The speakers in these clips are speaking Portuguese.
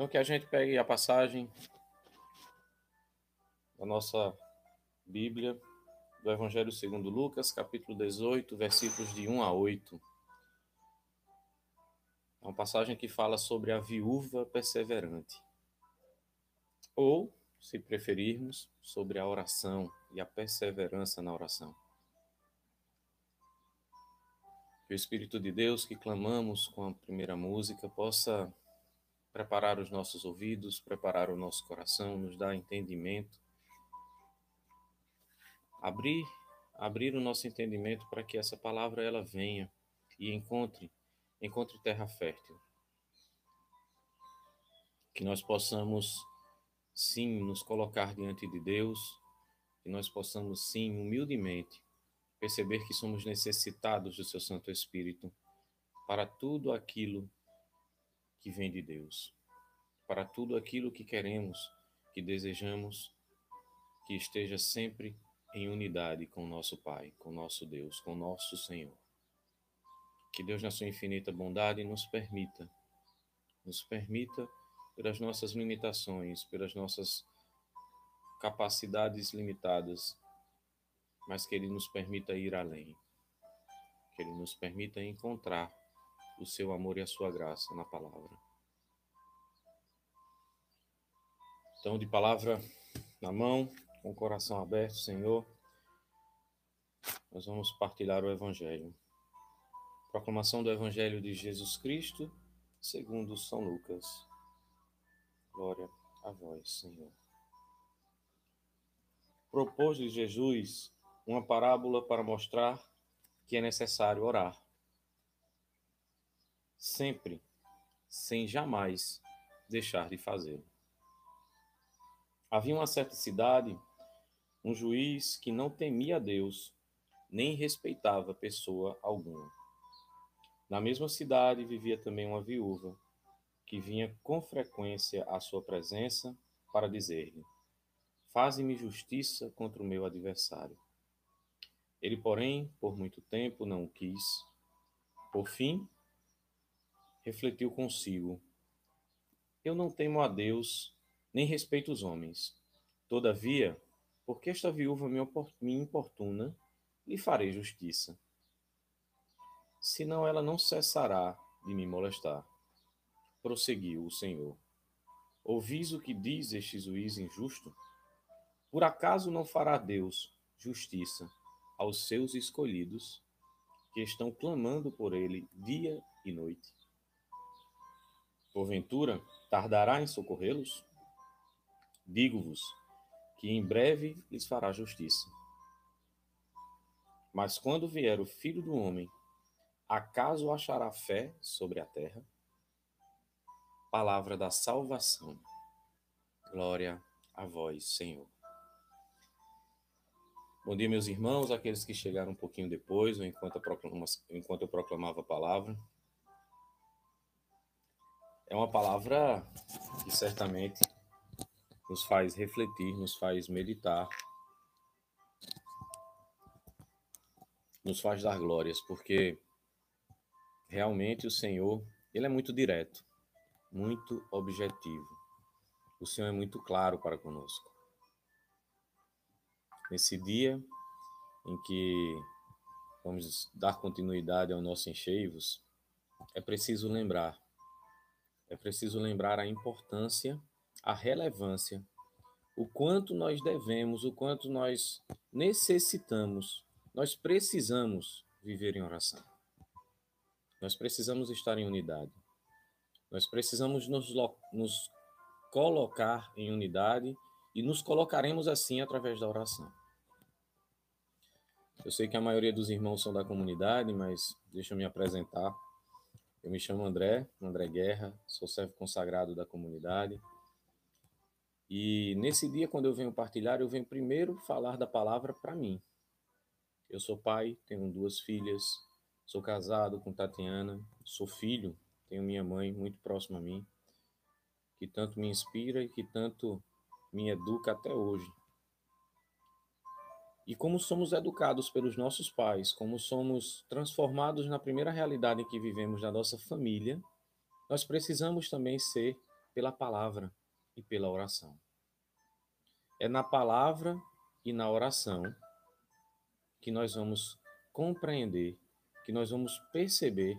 Então, que a gente pegue a passagem da nossa Bíblia, do Evangelho segundo Lucas, capítulo 18, versículos de 1 a 8. É uma passagem que fala sobre a viúva perseverante. Ou, se preferirmos, sobre a oração e a perseverança na oração. Que o Espírito de Deus que clamamos com a primeira música possa preparar os nossos ouvidos, preparar o nosso coração, nos dar entendimento, abrir, abrir o nosso entendimento para que essa palavra ela venha e encontre, encontre terra fértil. Que nós possamos sim nos colocar diante de Deus, que nós possamos sim humildemente perceber que somos necessitados do seu Santo Espírito para tudo aquilo que vem de Deus, para tudo aquilo que queremos, que desejamos, que esteja sempre em unidade com nosso Pai, com nosso Deus, com nosso Senhor. Que Deus, na sua infinita bondade, nos permita, nos permita, pelas nossas limitações, pelas nossas capacidades limitadas, mas que Ele nos permita ir além, que Ele nos permita encontrar o seu amor e a sua graça na palavra. Então, de palavra na mão, com o coração aberto, Senhor, nós vamos partilhar o Evangelho. Proclamação do Evangelho de Jesus Cristo, segundo São Lucas. Glória a vós, Senhor. Propôs-lhe Jesus uma parábola para mostrar que é necessário orar sempre, sem jamais deixar de fazê-lo. Havia uma certa cidade, um juiz que não temia Deus, nem respeitava pessoa alguma. Na mesma cidade vivia também uma viúva, que vinha com frequência à sua presença para dizer-lhe: Faze-me justiça contra o meu adversário. Ele, porém, por muito tempo não o quis. Por fim, refletiu consigo: Eu não temo a Deus, nem respeito os homens. Todavia, porque esta viúva me importuna, lhe farei justiça. Senão ela não cessará de me molestar. Prosseguiu o Senhor. Ouvis o que diz este juiz injusto? Por acaso não fará Deus justiça aos seus escolhidos, que estão clamando por ele dia e noite? Porventura, tardará em socorrê-los? Digo-vos que em breve lhes fará justiça. Mas quando vier o filho do homem, acaso achará fé sobre a terra? Palavra da salvação. Glória a vós, Senhor. Bom dia, meus irmãos, aqueles que chegaram um pouquinho depois, enquanto eu proclamava a palavra. É uma palavra que certamente nos faz refletir, nos faz meditar, nos faz dar glórias, porque realmente o Senhor, ele é muito direto, muito objetivo. O Senhor é muito claro para conosco. Nesse dia em que vamos dar continuidade ao nosso encheivos, é preciso lembrar é preciso lembrar a importância, a relevância, o quanto nós devemos, o quanto nós necessitamos, nós precisamos viver em oração. Nós precisamos estar em unidade. Nós precisamos nos, nos colocar em unidade e nos colocaremos assim através da oração. Eu sei que a maioria dos irmãos são da comunidade, mas deixa eu me apresentar. Eu me chamo André, André Guerra, sou servo consagrado da comunidade. E nesse dia, quando eu venho partilhar, eu venho primeiro falar da palavra para mim. Eu sou pai, tenho duas filhas, sou casado com Tatiana, sou filho, tenho minha mãe muito próxima a mim, que tanto me inspira e que tanto me educa até hoje. E como somos educados pelos nossos pais, como somos transformados na primeira realidade em que vivemos na nossa família, nós precisamos também ser pela palavra e pela oração. É na palavra e na oração que nós vamos compreender, que nós vamos perceber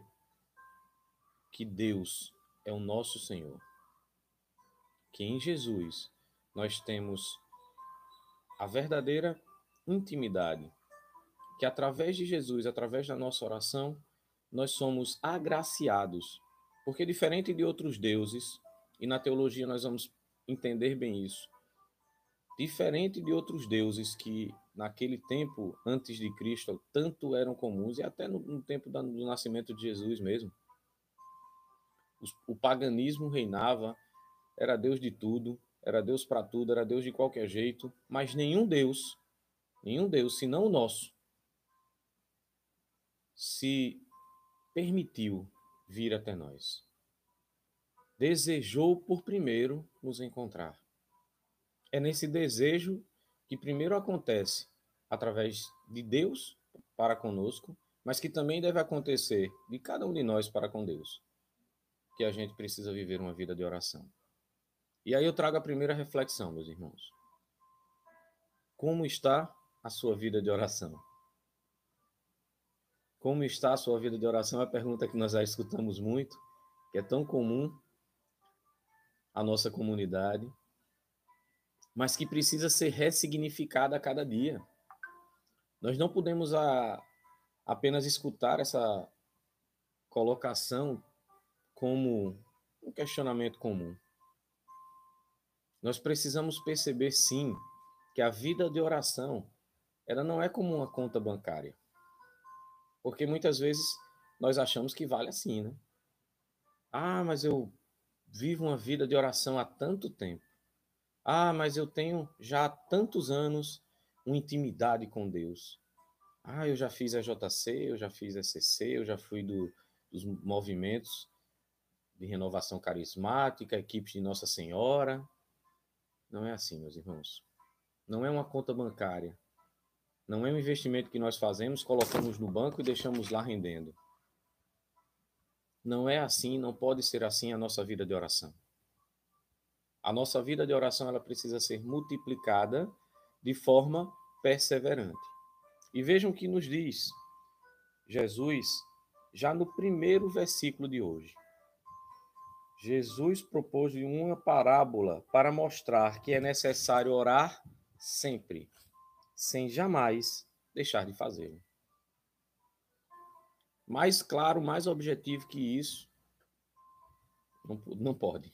que Deus é o nosso Senhor. Que em Jesus nós temos a verdadeira intimidade, que através de Jesus, através da nossa oração, nós somos agraciados. Porque diferente de outros deuses, e na teologia nós vamos entender bem isso, diferente de outros deuses que naquele tempo antes de Cristo tanto eram comuns e até no, no tempo da, do nascimento de Jesus mesmo, o, o paganismo reinava, era Deus de tudo, era Deus para tudo, era Deus de qualquer jeito, mas nenhum Deus, nenhum Deus, senão o nosso, se permitiu vir até nós. Desejou por primeiro nos encontrar. É nesse desejo que primeiro acontece através de Deus para conosco, mas que também deve acontecer de cada um de nós para com Deus, que a gente precisa viver uma vida de oração. E aí eu trago a primeira reflexão, meus irmãos. Como está a sua vida de oração? Como está a sua vida de oração? É uma pergunta que nós já escutamos muito, que é tão comum à nossa comunidade, mas que precisa ser ressignificada a cada dia. Nós não podemos a, apenas escutar essa colocação como um questionamento comum. Nós precisamos perceber sim que a vida de oração ela não é como uma conta bancária. Porque muitas vezes nós achamos que vale assim, né? Ah, mas eu vivo uma vida de oração há tanto tempo. Ah, mas eu tenho já há tantos anos uma intimidade com Deus. Ah, eu já fiz a JC, eu já fiz a CC, eu já fui do, dos movimentos de renovação carismática, equipes de Nossa Senhora. Não é assim, meus irmãos. Não é uma conta bancária. Não é um investimento que nós fazemos, colocamos no banco e deixamos lá rendendo. Não é assim, não pode ser assim a nossa vida de oração. A nossa vida de oração ela precisa ser multiplicada de forma perseverante. E vejam o que nos diz Jesus já no primeiro versículo de hoje. Jesus propôs uma parábola para mostrar que é necessário orar sempre sem jamais deixar de fazê-lo. Mais claro, mais objetivo que isso, não, não pode.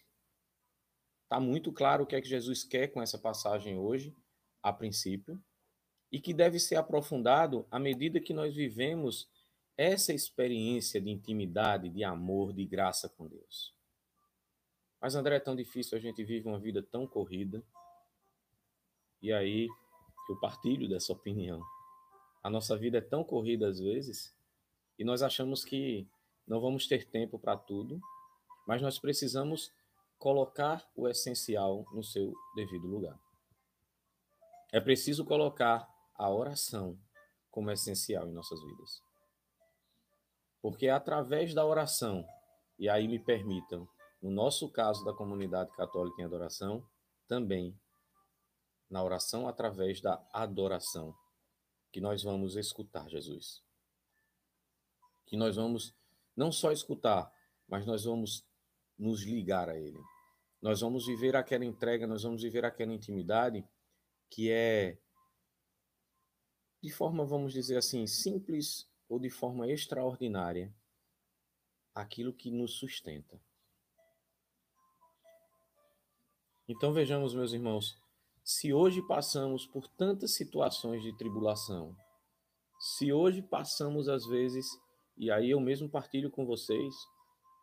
Está muito claro o que é que Jesus quer com essa passagem hoje, a princípio, e que deve ser aprofundado à medida que nós vivemos essa experiência de intimidade, de amor, de graça com Deus. Mas, André, é tão difícil, a gente vive uma vida tão corrida. E aí, eu partilho dessa opinião. A nossa vida é tão corrida às vezes e nós achamos que não vamos ter tempo para tudo, mas nós precisamos colocar o essencial no seu devido lugar. É preciso colocar a oração como essencial em nossas vidas. Porque é através da oração, e aí me permitam, no nosso caso da comunidade católica em adoração, também na oração através da adoração, que nós vamos escutar Jesus. Que nós vamos não só escutar, mas nós vamos nos ligar a Ele. Nós vamos viver aquela entrega, nós vamos viver aquela intimidade que é, de forma, vamos dizer assim, simples ou de forma extraordinária, aquilo que nos sustenta. Então vejamos, meus irmãos, se hoje passamos por tantas situações de tribulação, se hoje passamos às vezes, e aí eu mesmo partilho com vocês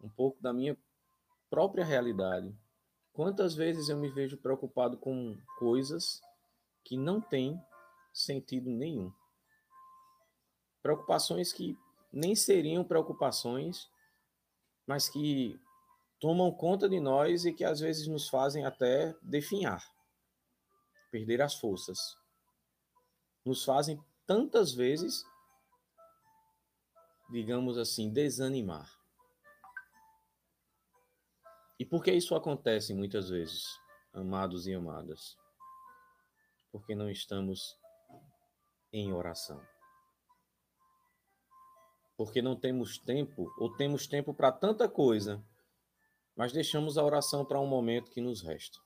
um pouco da minha própria realidade, quantas vezes eu me vejo preocupado com coisas que não têm sentido nenhum. Preocupações que nem seriam preocupações, mas que tomam conta de nós e que às vezes nos fazem até definhar perder as forças. Nos fazem tantas vezes, digamos assim, desanimar. E por que isso acontece muitas vezes, amados e amadas? Porque não estamos em oração. Porque não temos tempo, ou temos tempo para tanta coisa, mas deixamos a oração para um momento que nos resta.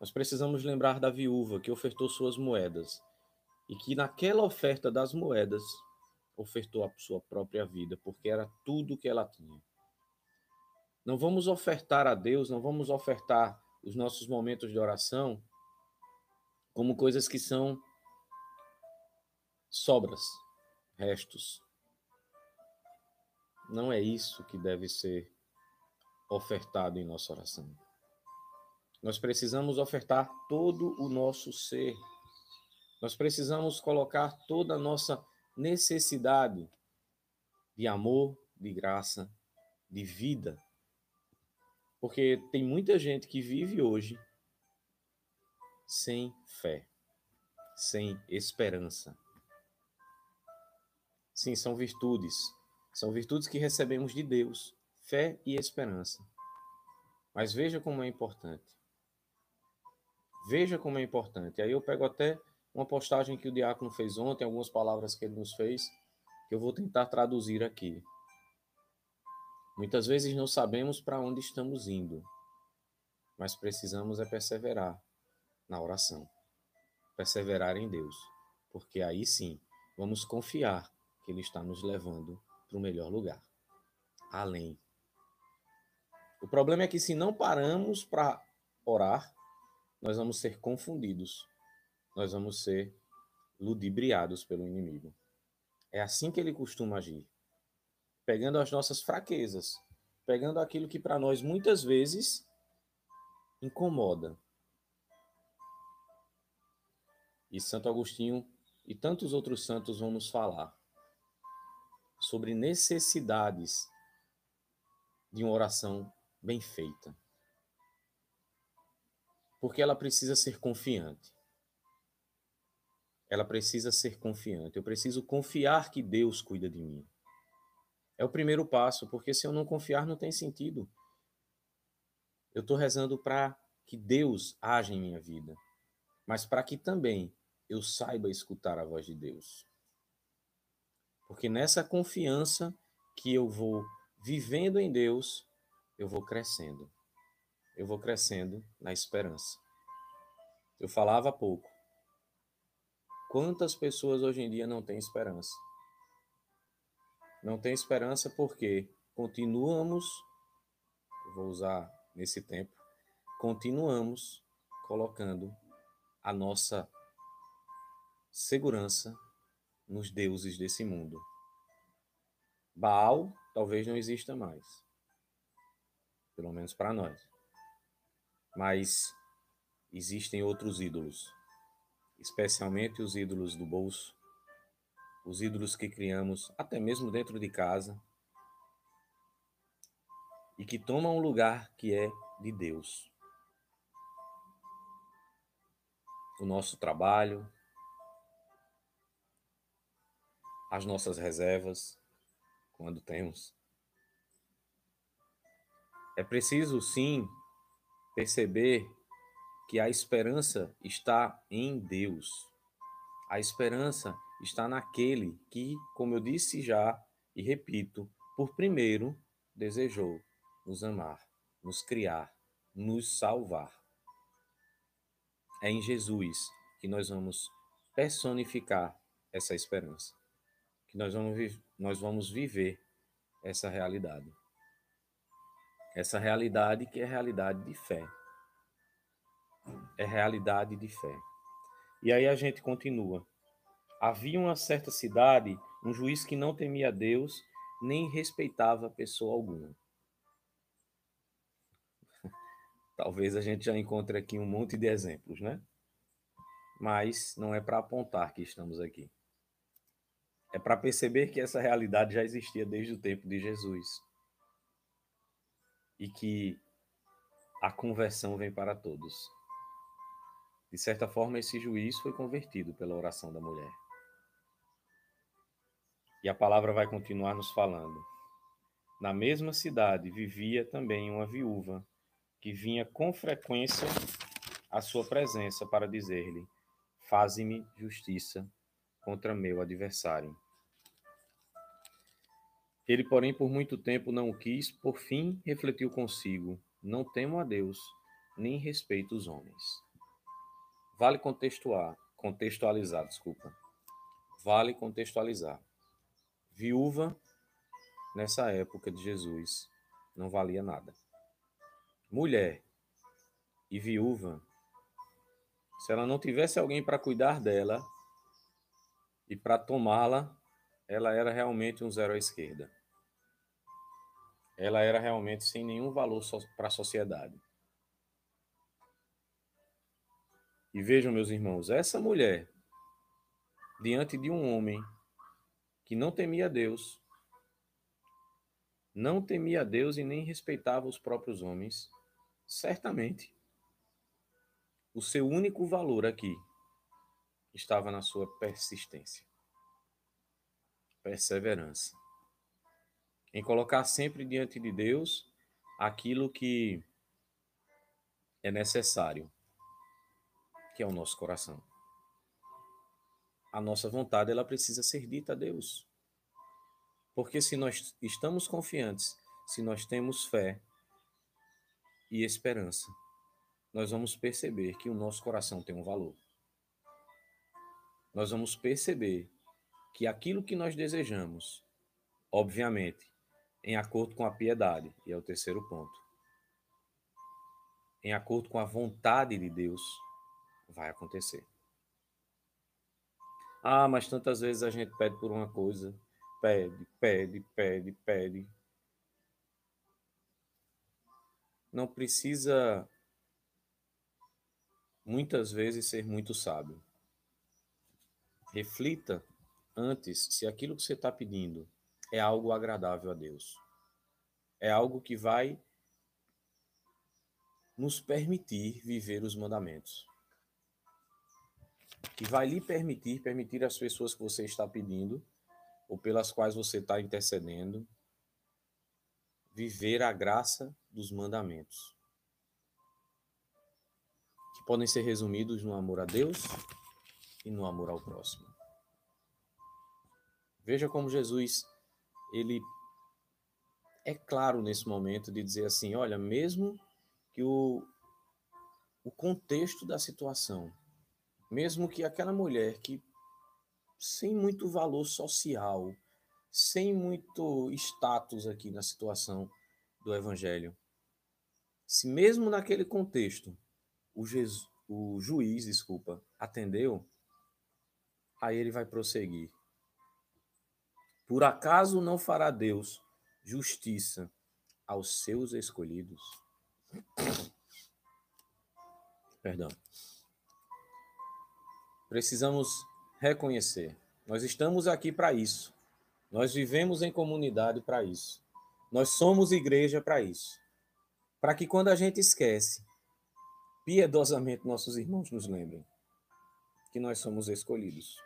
Nós precisamos lembrar da viúva que ofertou suas moedas e que naquela oferta das moedas ofertou a sua própria vida, porque era tudo que ela tinha. Não vamos ofertar a Deus, não vamos ofertar os nossos momentos de oração como coisas que são sobras, restos. Não é isso que deve ser ofertado em nossa oração. Nós precisamos ofertar todo o nosso ser. Nós precisamos colocar toda a nossa necessidade de amor, de graça, de vida. Porque tem muita gente que vive hoje sem fé, sem esperança. Sim, são virtudes. São virtudes que recebemos de Deus, fé e esperança. Mas veja como é importante. Veja como é importante. Aí eu pego até uma postagem que o diácono fez ontem, algumas palavras que ele nos fez, que eu vou tentar traduzir aqui. Muitas vezes não sabemos para onde estamos indo, mas precisamos é perseverar na oração. Perseverar em Deus, porque aí sim vamos confiar que Ele está nos levando para o melhor lugar além. O problema é que se não paramos para orar, nós vamos ser confundidos, nós vamos ser ludibriados pelo inimigo. É assim que ele costuma agir, pegando as nossas fraquezas, pegando aquilo que para nós muitas vezes incomoda. E Santo Agostinho e tantos outros santos vão nos falar sobre necessidades de uma oração bem feita porque ela precisa ser confiante. Ela precisa ser confiante. Eu preciso confiar que Deus cuida de mim. É o primeiro passo, porque se eu não confiar, não tem sentido. Eu estou rezando para que Deus haja em minha vida, mas para que também eu saiba escutar a voz de Deus. Porque nessa confiança que eu vou vivendo em Deus, eu vou crescendo eu vou crescendo na esperança. Eu falava pouco. Quantas pessoas hoje em dia não têm esperança? Não têm esperança porque continuamos, vou usar nesse tempo, continuamos colocando a nossa segurança nos deuses desse mundo. Baal talvez não exista mais, pelo menos para nós. Mas existem outros ídolos, especialmente os ídolos do bolso, os ídolos que criamos até mesmo dentro de casa e que tomam um lugar que é de Deus. O nosso trabalho, as nossas reservas, quando temos. É preciso, sim, perceber que a esperança está em Deus. A esperança está naquele que, como eu disse já e repito, por primeiro desejou nos amar, nos criar, nos salvar. É em Jesus que nós vamos personificar essa esperança, que nós vamos, nós vamos viver essa realidade. Essa realidade que é realidade de fé. É realidade de fé. E aí a gente continua. Havia uma certa cidade um juiz que não temia Deus nem respeitava pessoa alguma. Talvez a gente já encontre aqui um monte de exemplos, né? Mas não é para apontar que estamos aqui. É para perceber que essa realidade já existia desde o tempo de Jesus e que a conversão vem para todos. De certa forma, esse juiz foi convertido pela oração da mulher. E a palavra vai continuar nos falando. Na mesma cidade vivia também uma viúva, que vinha com frequência à sua presença para dizer-lhe: Faze-me justiça contra meu adversário. Ele, porém, por muito tempo não o quis, por fim refletiu consigo: Não temo a Deus, nem respeito os homens. Vale contextuar, contextualizar, desculpa. Vale contextualizar. Viúva, nessa época de Jesus, não valia nada. Mulher e viúva, se ela não tivesse alguém para cuidar dela e para tomá-la, ela era realmente um zero à esquerda. Ela era realmente sem nenhum valor para a sociedade. E vejam, meus irmãos, essa mulher, diante de um homem que não temia Deus, não temia Deus e nem respeitava os próprios homens, certamente o seu único valor aqui estava na sua persistência, perseverança, em colocar sempre diante de Deus aquilo que é necessário, que é o nosso coração a nossa vontade ela precisa ser dita a Deus. Porque se nós estamos confiantes, se nós temos fé e esperança, nós vamos perceber que o nosso coração tem um valor. Nós vamos perceber que aquilo que nós desejamos, obviamente, em acordo com a piedade, e é o terceiro ponto, em acordo com a vontade de Deus, vai acontecer. Ah, mas tantas vezes a gente pede por uma coisa, pede, pede, pede, pede. Não precisa muitas vezes ser muito sábio. Reflita antes se aquilo que você está pedindo é algo agradável a Deus. É algo que vai nos permitir viver os mandamentos que vai lhe permitir, permitir às pessoas que você está pedindo, ou pelas quais você está intercedendo, viver a graça dos mandamentos, que podem ser resumidos no amor a Deus e no amor ao próximo. Veja como Jesus, ele é claro nesse momento de dizer assim, olha, mesmo que o, o contexto da situação mesmo que aquela mulher que sem muito valor social, sem muito status aqui na situação do evangelho, se mesmo naquele contexto o, Jesus, o juiz, desculpa, atendeu, aí ele vai prosseguir. Por acaso não fará Deus justiça aos seus escolhidos? Perdão. Precisamos reconhecer. Nós estamos aqui para isso. Nós vivemos em comunidade para isso. Nós somos igreja para isso. Para que quando a gente esquece, piedosamente nossos irmãos nos lembrem que nós somos escolhidos.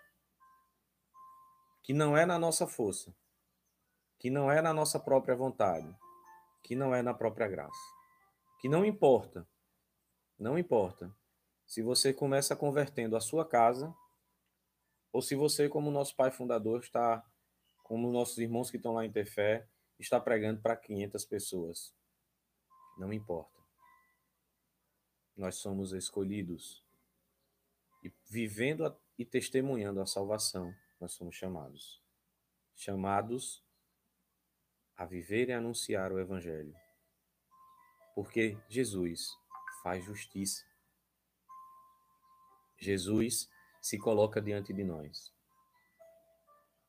Que não é na nossa força, que não é na nossa própria vontade, que não é na própria graça. Que não importa, não importa se você começa convertendo a sua casa, ou se você, como nosso pai fundador, está, como nossos irmãos que estão lá em Tefé, está pregando para 500 pessoas. Não importa. Nós somos escolhidos. E vivendo e testemunhando a salvação, nós somos chamados. Chamados a viver e anunciar o Evangelho. Porque Jesus faz justiça. Jesus se coloca diante de nós.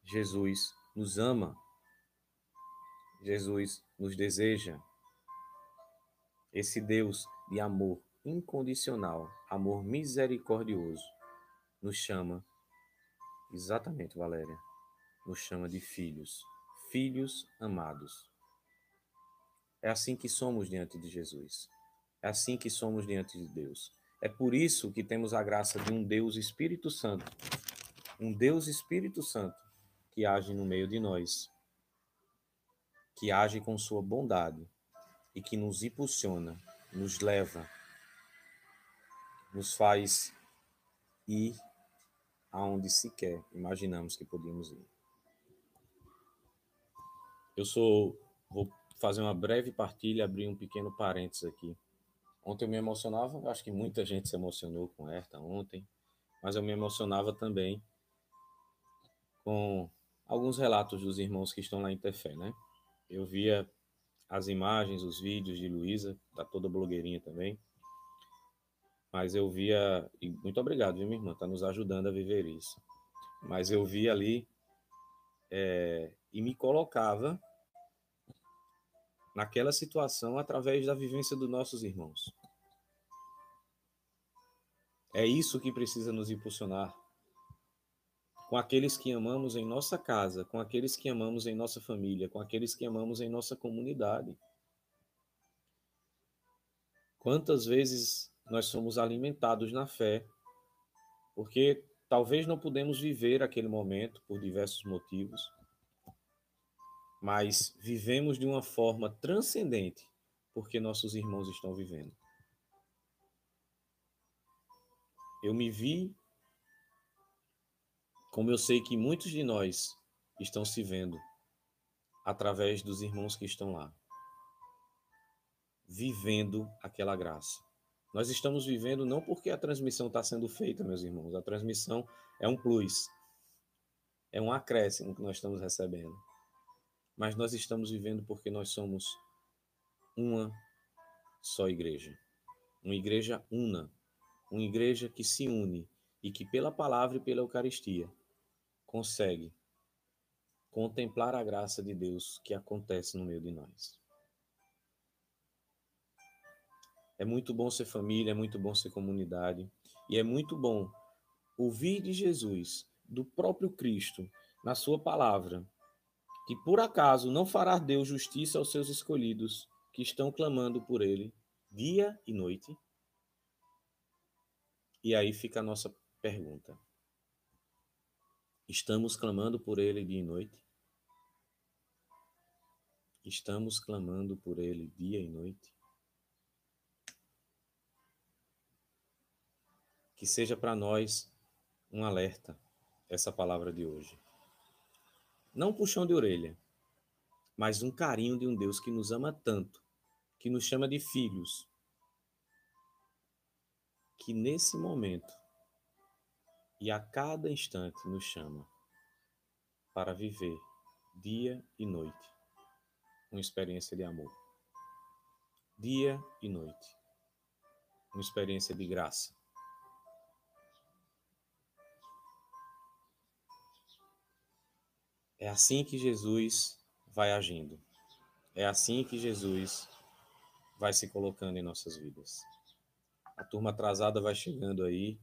Jesus nos ama. Jesus nos deseja. Esse Deus de amor incondicional, amor misericordioso, nos chama, exatamente, Valéria, nos chama de filhos, filhos amados. É assim que somos diante de Jesus. É assim que somos diante de Deus. É por isso que temos a graça de um Deus Espírito Santo, um Deus Espírito Santo que age no meio de nós. que age com sua bondade e que nos impulsiona, nos leva, nos faz ir aonde sequer imaginamos que podíamos ir. Eu sou, vou fazer uma breve partilha, abrir um pequeno parênteses aqui. Ontem eu me emocionava, acho que muita gente se emocionou com Herta ontem, mas eu me emocionava também com alguns relatos dos irmãos que estão lá em Tefé, né? Eu via as imagens, os vídeos de Luísa, tá toda blogueirinha também. Mas eu via, e muito obrigado, viu, minha irmã, tá nos ajudando a viver isso. Mas eu via ali é, e me colocava naquela situação através da vivência dos nossos irmãos. É isso que precisa nos impulsionar com aqueles que amamos em nossa casa, com aqueles que amamos em nossa família, com aqueles que amamos em nossa comunidade. Quantas vezes nós somos alimentados na fé, porque talvez não pudemos viver aquele momento por diversos motivos, mas vivemos de uma forma transcendente porque nossos irmãos estão vivendo. Eu me vi como eu sei que muitos de nós estão se vendo através dos irmãos que estão lá, vivendo aquela graça. Nós estamos vivendo não porque a transmissão está sendo feita, meus irmãos, a transmissão é um plus, é um acréscimo que nós estamos recebendo. Mas nós estamos vivendo porque nós somos uma só igreja. Uma igreja una, uma igreja que se une e que pela palavra e pela Eucaristia consegue contemplar a graça de Deus que acontece no meio de nós. É muito bom ser família, é muito bom ser comunidade, e é muito bom ouvir de Jesus, do próprio Cristo, na sua palavra, que por acaso não fará Deus justiça aos seus escolhidos que estão clamando por ele dia e noite? E aí fica a nossa pergunta. Estamos clamando por Ele dia e noite? Estamos clamando por Ele dia e noite? Que seja para nós um alerta essa palavra de hoje. Não um puxão de orelha, mas um carinho de um Deus que nos ama tanto, que nos chama de filhos, que nesse momento e a cada instante nos chama para viver dia e noite uma experiência de amor. Dia e noite uma experiência de graça. É assim que Jesus vai agindo. É assim que Jesus vai se colocando em nossas vidas. A turma atrasada vai chegando aí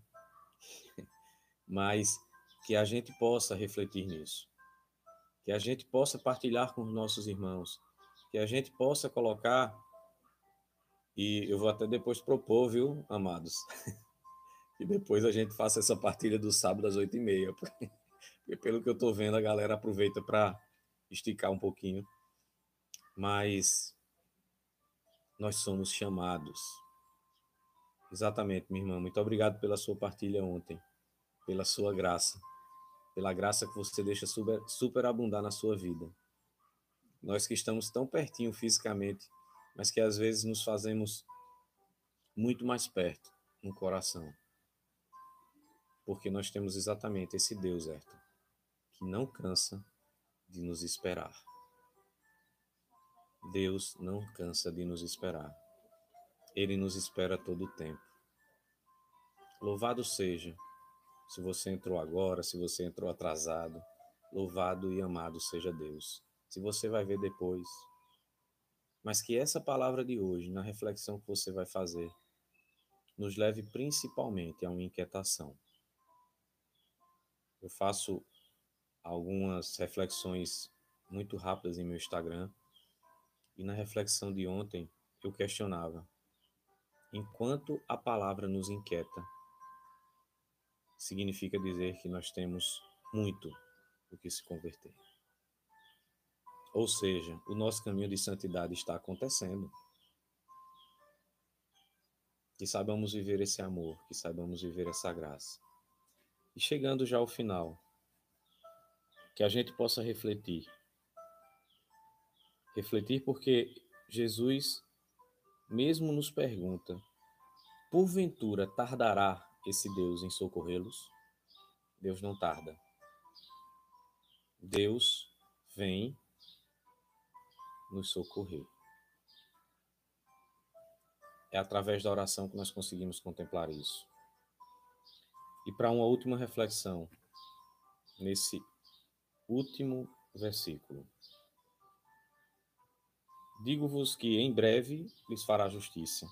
mas que a gente possa refletir nisso, que a gente possa partilhar com os nossos irmãos, que a gente possa colocar, e eu vou até depois propor, viu, amados, que depois a gente faça essa partilha do sábado às oito e meia, porque pelo que eu estou vendo, a galera aproveita para esticar um pouquinho, mas nós somos chamados. Exatamente, minha irmã. Muito obrigado pela sua partilha ontem pela sua graça, pela graça que você deixa super, super abundar na sua vida. Nós que estamos tão pertinho fisicamente, mas que às vezes nos fazemos muito mais perto no coração. Porque nós temos exatamente esse Deus, Ayrton, que não cansa de nos esperar. Deus não cansa de nos esperar. Ele nos espera todo o tempo. Louvado seja se você entrou agora, se você entrou atrasado, louvado e amado seja Deus. Se você vai ver depois. Mas que essa palavra de hoje, na reflexão que você vai fazer, nos leve principalmente a uma inquietação. Eu faço algumas reflexões muito rápidas em meu Instagram e na reflexão de ontem eu questionava: enquanto a palavra nos inquieta, significa dizer que nós temos muito o que se converter. Ou seja, o nosso caminho de santidade está acontecendo. Que saibamos viver esse amor, que saibamos viver essa graça. E chegando já ao final, que a gente possa refletir. Refletir porque Jesus mesmo nos pergunta: porventura tardará esse Deus em socorrê-los? Deus não tarda. Deus vem nos socorrer. É através da oração que nós conseguimos contemplar isso. E para uma última reflexão, nesse último versículo. Digo-vos que em breve lhes fará justiça.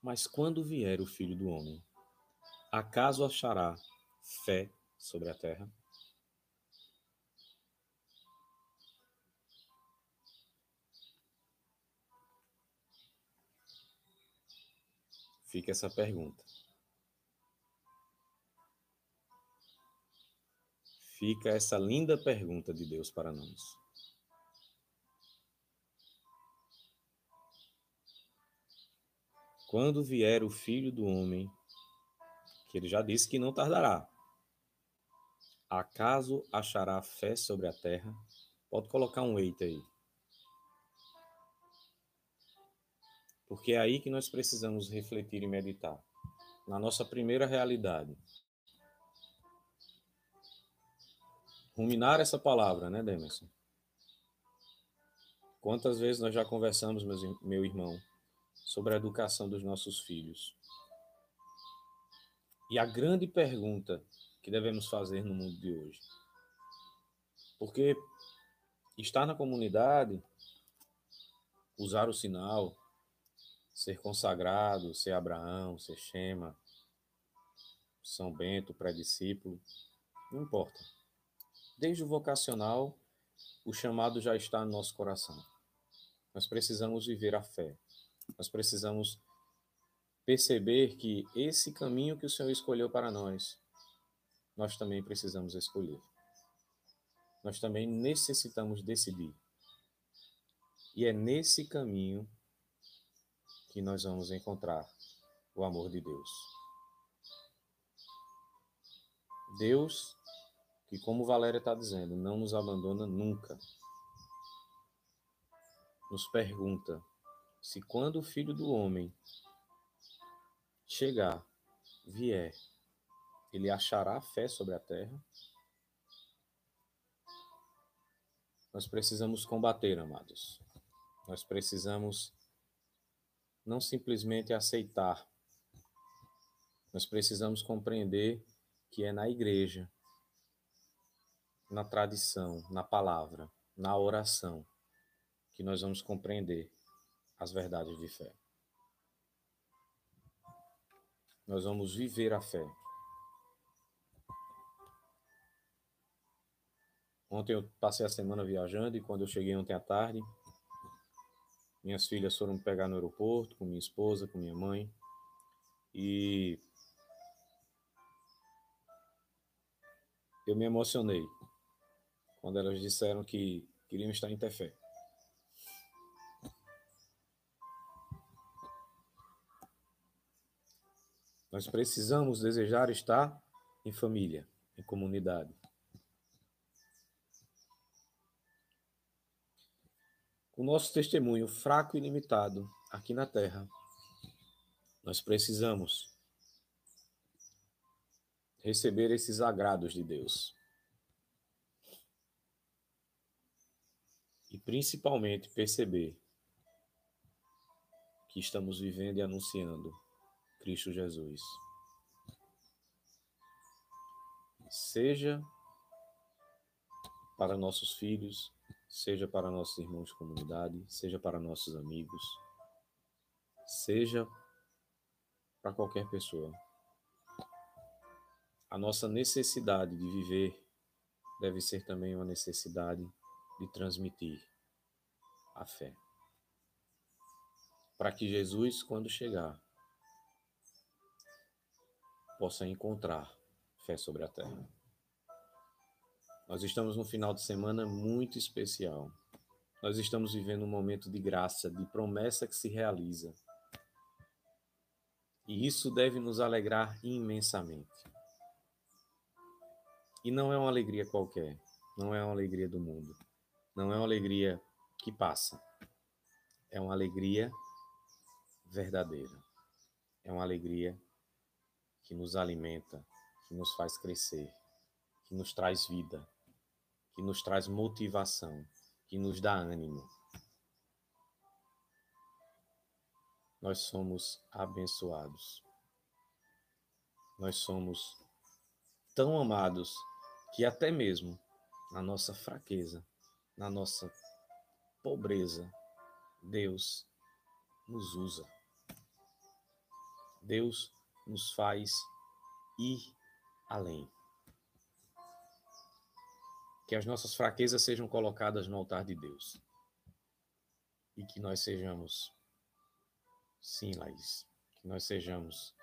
Mas quando vier o filho do homem, acaso achará fé sobre a terra? Fica essa pergunta. Fica essa linda pergunta de Deus para nós. Quando vier o filho do homem, que ele já disse que não tardará, acaso achará fé sobre a terra? Pode colocar um eita aí. Porque é aí que nós precisamos refletir e meditar. Na nossa primeira realidade. Ruminar essa palavra, né, Demerson? Quantas vezes nós já conversamos, meu irmão, sobre a educação dos nossos filhos? E a grande pergunta que devemos fazer no mundo de hoje. Porque estar na comunidade, usar o sinal, ser consagrado, ser Abraão, ser Shema, São Bento, pré-discípulo, não importa. Desde o vocacional, o chamado já está no nosso coração. Nós precisamos viver a fé. Nós precisamos perceber que esse caminho que o Senhor escolheu para nós, nós também precisamos escolher. Nós também necessitamos decidir. E é nesse caminho que nós vamos encontrar o amor de Deus. Deus, que como Valéria está dizendo, não nos abandona nunca, nos pergunta se quando o filho do homem chegar, vier, ele achará fé sobre a terra. Nós precisamos combater, amados. Nós precisamos não simplesmente aceitar. Nós precisamos compreender que é na igreja, na tradição, na palavra, na oração, que nós vamos compreender as verdades de fé. Nós vamos viver a fé. Ontem eu passei a semana viajando e quando eu cheguei ontem à tarde, minhas filhas foram me pegar no aeroporto com minha esposa, com minha mãe. E eu me emocionei quando elas disseram que queriam estar em Tefé. Nós precisamos desejar estar em família, em comunidade. o nosso testemunho fraco e limitado aqui na Terra, nós precisamos receber esses agrados de Deus. E principalmente perceber que estamos vivendo e anunciando Cristo Jesus. Seja para nossos filhos, seja para nossos irmãos de comunidade, seja para nossos amigos, seja para qualquer pessoa. A nossa necessidade de viver deve ser também uma necessidade de transmitir a fé. Para que Jesus, quando chegar, possa encontrar fé sobre a terra. Nós estamos num final de semana muito especial. Nós estamos vivendo um momento de graça, de promessa que se realiza. E isso deve nos alegrar imensamente. E não é uma alegria qualquer, não é uma alegria do mundo, não é uma alegria que passa. É uma alegria verdadeira. É uma alegria que nos alimenta, que nos faz crescer, que nos traz vida que nos traz motivação, que nos dá ânimo. Nós somos abençoados. Nós somos tão amados que até mesmo na nossa fraqueza, na nossa pobreza, Deus nos usa. Deus nos faz ir além que as nossas fraquezas sejam colocadas no altar de Deus. E que nós sejamos, sim, Laís, que nós sejamos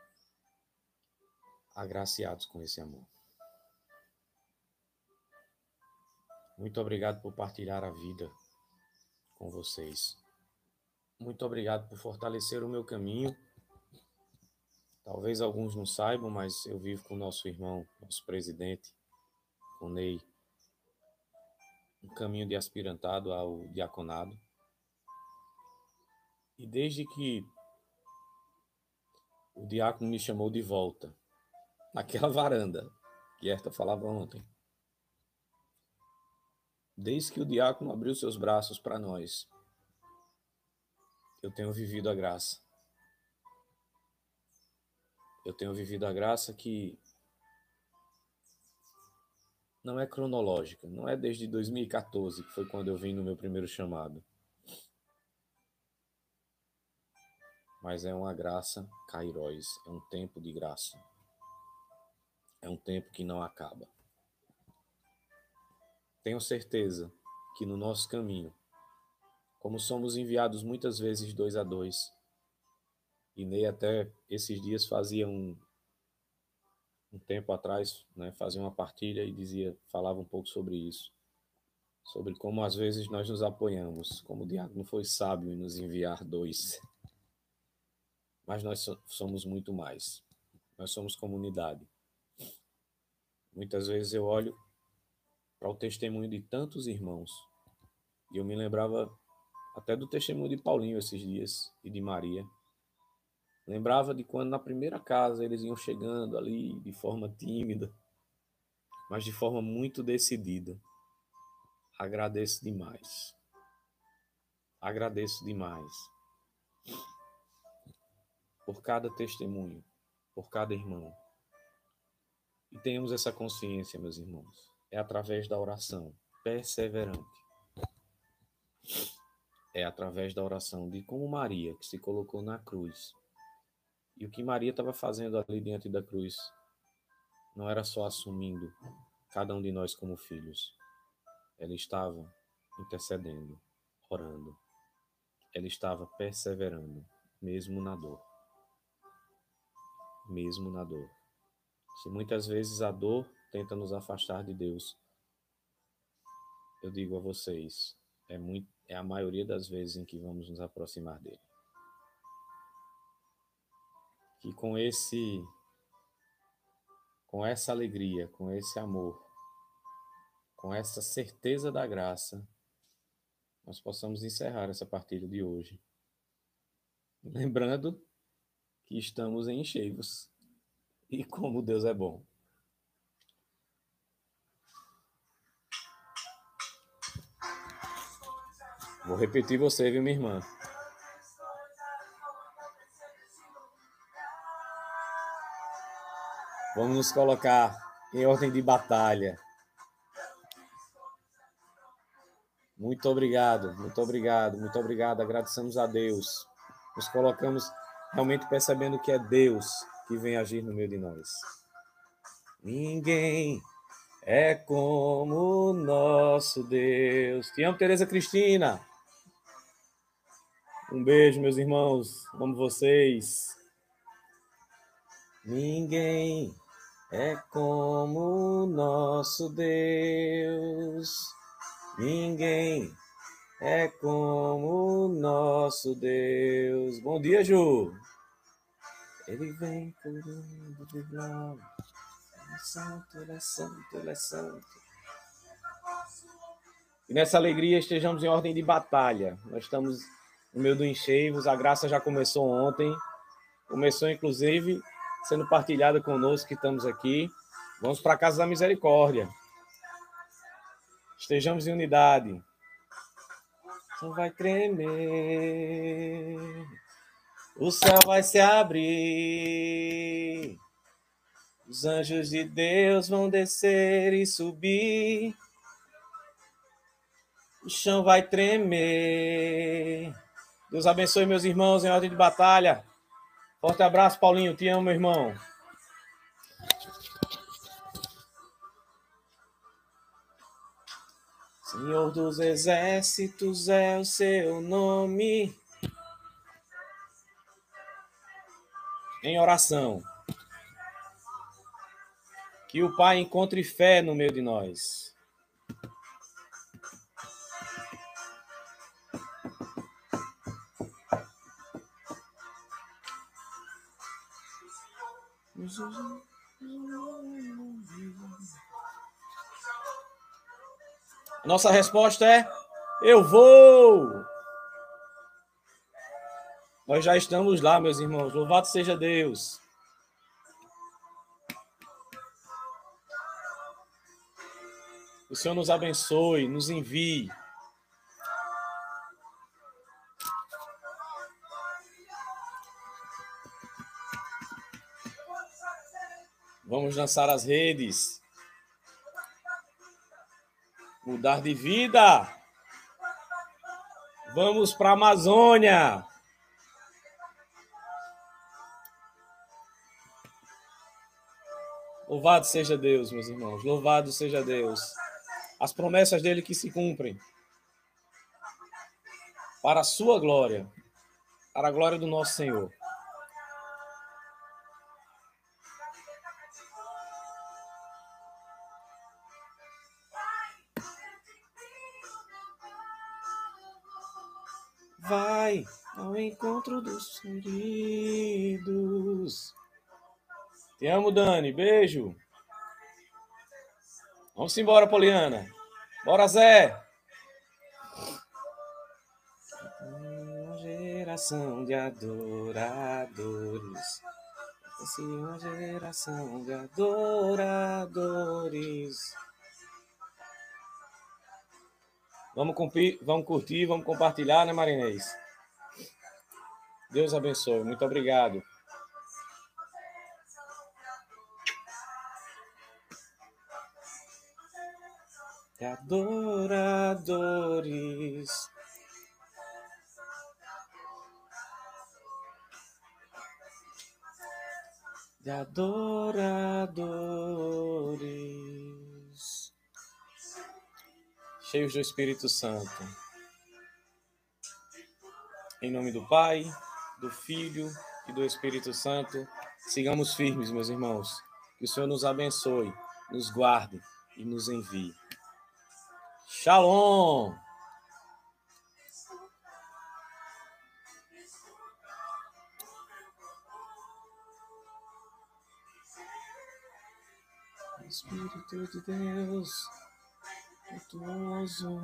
agraciados com esse amor. Muito obrigado por partilhar a vida com vocês. Muito obrigado por fortalecer o meu caminho. Talvez alguns não saibam, mas eu vivo com o nosso irmão, nosso presidente, o Ney um caminho de aspirantado ao diaconado. E desde que o diácono me chamou de volta, naquela varanda que Herta falava ontem, desde que o diácono abriu seus braços para nós, eu tenho vivido a graça. Eu tenho vivido a graça que não é cronológica, não é desde 2014, que foi quando eu vim no meu primeiro chamado. Mas é uma graça Kairos, é um tempo de graça. É um tempo que não acaba. Tenho certeza que no nosso caminho, como somos enviados muitas vezes dois a dois, e Ney até esses dias fazia um, um tempo atrás, né, fazia uma partilha e dizia, falava um pouco sobre isso, sobre como às vezes nós nos apoiamos, como o diácono foi sábio em nos enviar dois. Mas nós somos muito mais. Nós somos comunidade. Muitas vezes eu olho para o testemunho de tantos irmãos e eu me lembrava até do testemunho de Paulinho esses dias e de Maria Lembrava de quando na primeira casa eles iam chegando ali de forma tímida, mas de forma muito decidida. Agradeço demais. Agradeço demais por cada testemunho, por cada irmão. E tenhamos essa consciência, meus irmãos. É através da oração perseverante. É através da oração de como Maria, que se colocou na cruz e o que Maria estava fazendo ali diante da cruz não era só assumindo cada um de nós como filhos. Ela estava intercedendo, orando. Ela estava perseverando, mesmo na dor. Mesmo na dor. Se muitas vezes a dor tenta nos afastar de Deus, eu digo a vocês, é, muito, é a maioria das vezes em que vamos nos aproximar dele que com esse com essa alegria, com esse amor, com essa certeza da graça, nós possamos encerrar essa partilha de hoje. Lembrando que estamos em encheios e como Deus é bom. Vou repetir você, viu, minha irmã? Vamos nos colocar em ordem de batalha. Muito obrigado, muito obrigado, muito obrigado. Agradecemos a Deus. Nos colocamos realmente percebendo que é Deus que vem agir no meio de nós. Ninguém é como o nosso Deus. Te amo, Tereza Cristina. Um beijo, meus irmãos. Amo vocês. Ninguém é como nosso Deus. Ninguém é como nosso Deus. Bom dia, Ju. Ele vem curando de glória. Ele é santo, ele é santo, ele é santo. E nessa alegria estejamos em ordem de batalha. Nós estamos no meio do encheivos, a graça já começou ontem. Começou, inclusive, sendo partilhada conosco que estamos aqui. Vamos para a casa da misericórdia. Estejamos em unidade. Só vai tremer. O céu vai se abrir. Os anjos de Deus vão descer e subir. O chão vai tremer. Deus abençoe meus irmãos em ordem de batalha. Forte abraço, Paulinho. Te amo, meu irmão. Senhor dos exércitos é o seu nome. Em oração. Que o Pai encontre fé no meio de nós. Nossa resposta é: eu vou. Nós já estamos lá, meus irmãos. Louvado seja Deus. O Senhor nos abençoe, nos envie. Vamos lançar as redes. Mudar de vida. Vamos para a Amazônia. Louvado seja Deus, meus irmãos. Louvado seja Deus. As promessas dele que se cumprem. Para a sua glória. Para a glória do nosso Senhor. Encontro dos feridos. Te amo, Dani. Beijo. Vamos embora, Poliana. Bora, Zé. Uma geração de adoradores. Uma geração de adoradores. Vamos, cumprir, vamos curtir, vamos compartilhar, né, Marinês? Deus abençoe. Muito obrigado. Adoradores. De adoradores cheios do Espírito Santo. Em nome do Pai, do Filho e do Espírito Santo, sigamos firmes, meus irmãos. Que o Senhor nos abençoe, nos guarde e nos envie. Shalom! Espírito de Deus. Virtuoso.